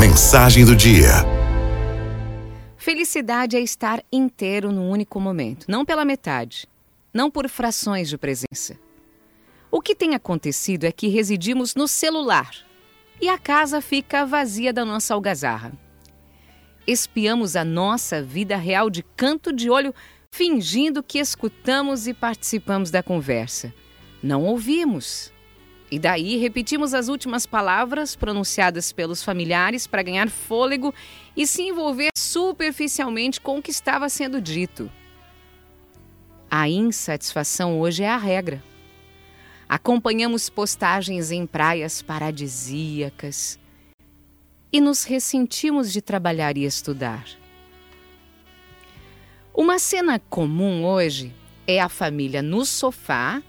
Mensagem do dia. Felicidade é estar inteiro num único momento, não pela metade, não por frações de presença. O que tem acontecido é que residimos no celular e a casa fica vazia da nossa algazarra. Espiamos a nossa vida real de canto de olho, fingindo que escutamos e participamos da conversa. Não ouvimos. E daí repetimos as últimas palavras pronunciadas pelos familiares para ganhar fôlego e se envolver superficialmente com o que estava sendo dito. A insatisfação hoje é a regra. Acompanhamos postagens em praias paradisíacas e nos ressentimos de trabalhar e estudar. Uma cena comum hoje é a família no sofá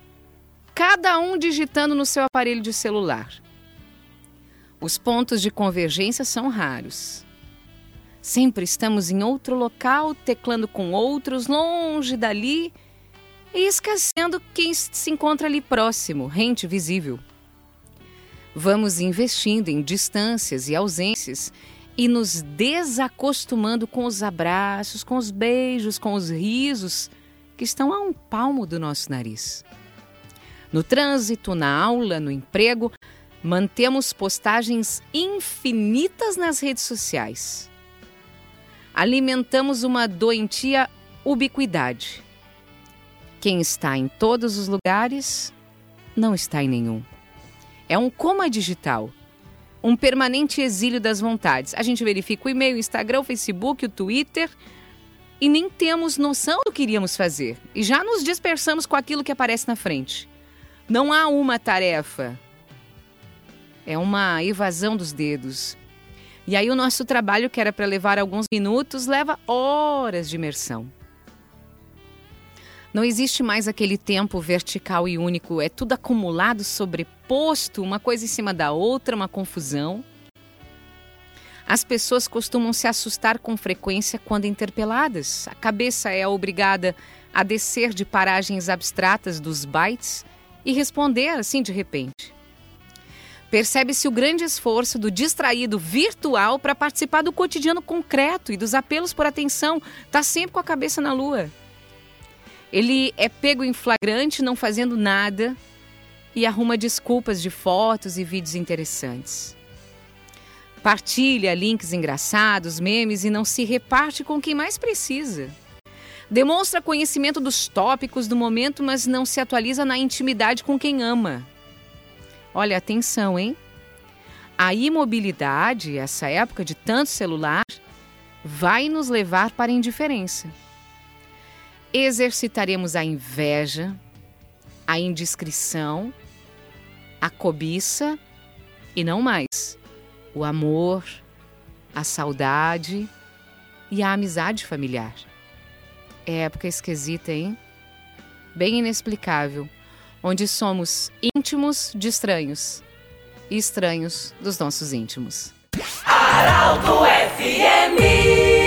cada um digitando no seu aparelho de celular. Os pontos de convergência são raros. Sempre estamos em outro local, teclando com outros, longe dali e esquecendo quem se encontra ali próximo, rente visível. Vamos investindo em distâncias e ausências e nos desacostumando com os abraços, com os beijos, com os risos que estão a um palmo do nosso nariz. No trânsito, na aula, no emprego, mantemos postagens infinitas nas redes sociais. Alimentamos uma doentia ubiquidade. Quem está em todos os lugares não está em nenhum. É um coma digital, um permanente exílio das vontades. A gente verifica o e-mail, o Instagram, o Facebook, o Twitter e nem temos noção do que iríamos fazer. E já nos dispersamos com aquilo que aparece na frente. Não há uma tarefa. É uma evasão dos dedos. E aí o nosso trabalho, que era para levar alguns minutos, leva horas de imersão. Não existe mais aquele tempo vertical e único, é tudo acumulado, sobreposto, uma coisa em cima da outra, uma confusão. As pessoas costumam se assustar com frequência quando interpeladas. A cabeça é obrigada a descer de paragens abstratas dos bytes e responder assim de repente. Percebe-se o grande esforço do distraído virtual para participar do cotidiano concreto e dos apelos por atenção, está sempre com a cabeça na lua. Ele é pego em flagrante, não fazendo nada, e arruma desculpas de fotos e vídeos interessantes. Partilha links engraçados, memes e não se reparte com quem mais precisa. Demonstra conhecimento dos tópicos do momento, mas não se atualiza na intimidade com quem ama. Olha, atenção, hein? A imobilidade, essa época de tanto celular, vai nos levar para a indiferença. Exercitaremos a inveja, a indiscrição, a cobiça e não mais o amor, a saudade e a amizade familiar. É época esquisita, hein? Bem inexplicável, onde somos íntimos de estranhos e estranhos dos nossos íntimos. Araldo FMI